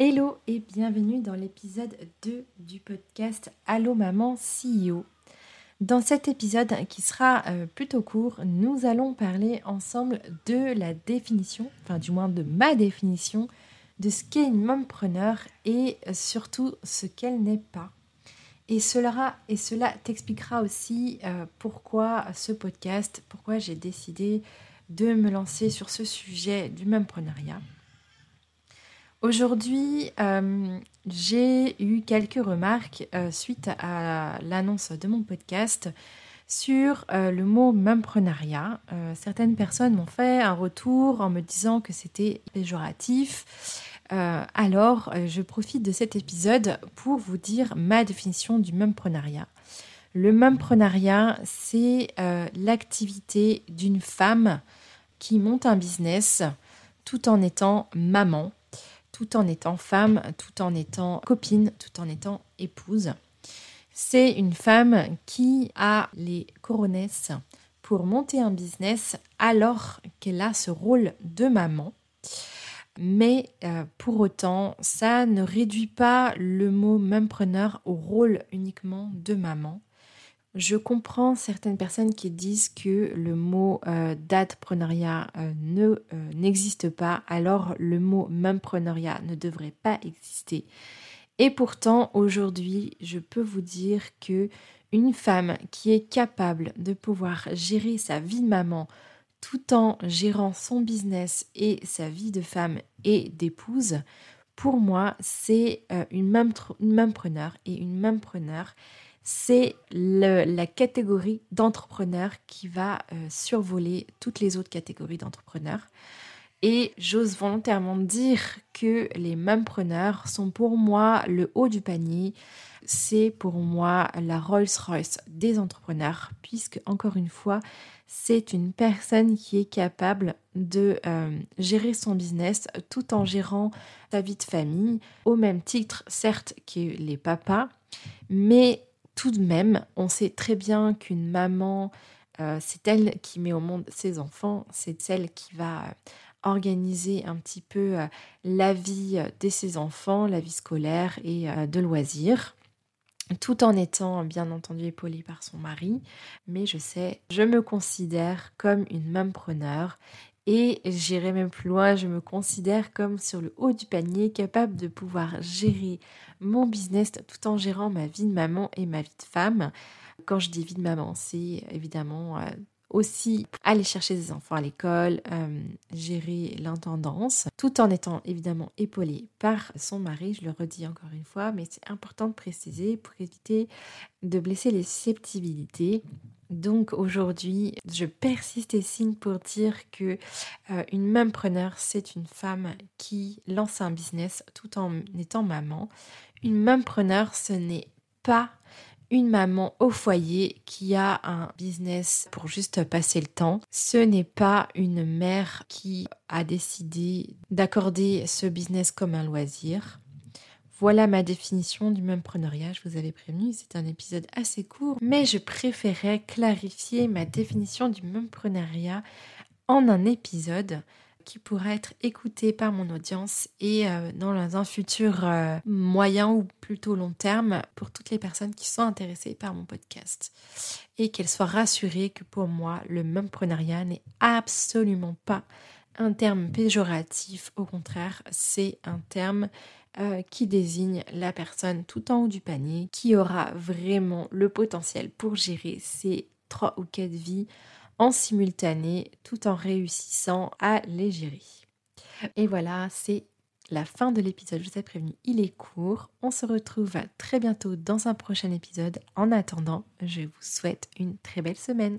Hello et bienvenue dans l'épisode 2 du podcast Allo Maman CEO. Dans cet épisode qui sera euh, plutôt court, nous allons parler ensemble de la définition, enfin du moins de ma définition de ce qu'est une mompreneur et surtout ce qu'elle n'est pas. Et cela, et cela t'expliquera aussi euh, pourquoi ce podcast, pourquoi j'ai décidé de me lancer sur ce sujet du momprenariat. Aujourd'hui, euh, j'ai eu quelques remarques euh, suite à l'annonce de mon podcast sur le mot momprenariat. certaines personnes m'ont fait un retour en me disant que c'était péjoratif euh, alors, euh, je profite de cet épisode pour vous dire ma définition du mumprenariat. Le mumprenariat, c'est euh, l'activité d'une femme qui monte un business tout en étant maman, tout en étant femme, tout en étant copine, tout en étant épouse. C'est une femme qui a les coronesses pour monter un business alors qu'elle a ce rôle de maman. Mais euh, pour autant, ça ne réduit pas le mot preneur au rôle uniquement de maman. Je comprends certaines personnes qui disent que le mot euh, datpreneuriat euh, ne n'existe pas, alors le mot mempreneuriat ne devrait pas exister. Et pourtant, aujourd'hui, je peux vous dire que une femme qui est capable de pouvoir gérer sa vie de maman, tout en gérant son business et sa vie de femme et d'épouse, pour moi, c'est euh, une même preneur et une même preneur, c'est la catégorie d'entrepreneur qui va euh, survoler toutes les autres catégories d'entrepreneurs. Et j'ose volontairement dire que les preneurs sont pour moi le haut du panier. C'est pour moi la Rolls-Royce des entrepreneurs, puisque encore une fois, c'est une personne qui est capable de euh, gérer son business tout en gérant sa vie de famille, au même titre certes que les papas, mais tout de même, on sait très bien qu'une maman, euh, c'est elle qui met au monde ses enfants, c'est celle qui va euh, organiser un petit peu la vie de ses enfants, la vie scolaire et de loisirs tout en étant bien entendu épaulée par son mari. Mais je sais, je me considère comme une preneur et j'irai même plus loin, je me considère comme sur le haut du panier, capable de pouvoir gérer mon business tout en gérant ma vie de maman et ma vie de femme. Quand je dis vie de maman, c'est évidemment euh, aussi aller chercher ses enfants à l'école, euh, gérer l'intendance, tout en étant évidemment épaulée par son mari, je le redis encore une fois, mais c'est important de préciser pour éviter de blesser les susceptibilité. Donc aujourd'hui, je persiste et signe pour dire que euh, une c'est une femme qui lance un business tout en étant maman. Une même preneur, ce n'est pas une maman au foyer qui a un business pour juste passer le temps. Ce n'est pas une mère qui a décidé d'accorder ce business comme un loisir. Voilà ma définition du mempreneuriat, je vous avais prévenu, c'est un épisode assez court, mais je préférais clarifier ma définition du mempreneuriat en un épisode qui pourrait être écouté par mon audience et euh, dans un futur euh, moyen ou plutôt long terme pour toutes les personnes qui sont intéressées par mon podcast. Et qu'elles soient rassurées que pour moi, le mumprenariat n'est absolument pas un terme péjoratif. Au contraire, c'est un terme euh, qui désigne la personne tout en haut du panier qui aura vraiment le potentiel pour gérer ses trois ou quatre vies en simultané tout en réussissant à les gérer. Et voilà, c'est la fin de l'épisode. Je vous ai prévenu, il est court. On se retrouve très bientôt dans un prochain épisode. En attendant, je vous souhaite une très belle semaine.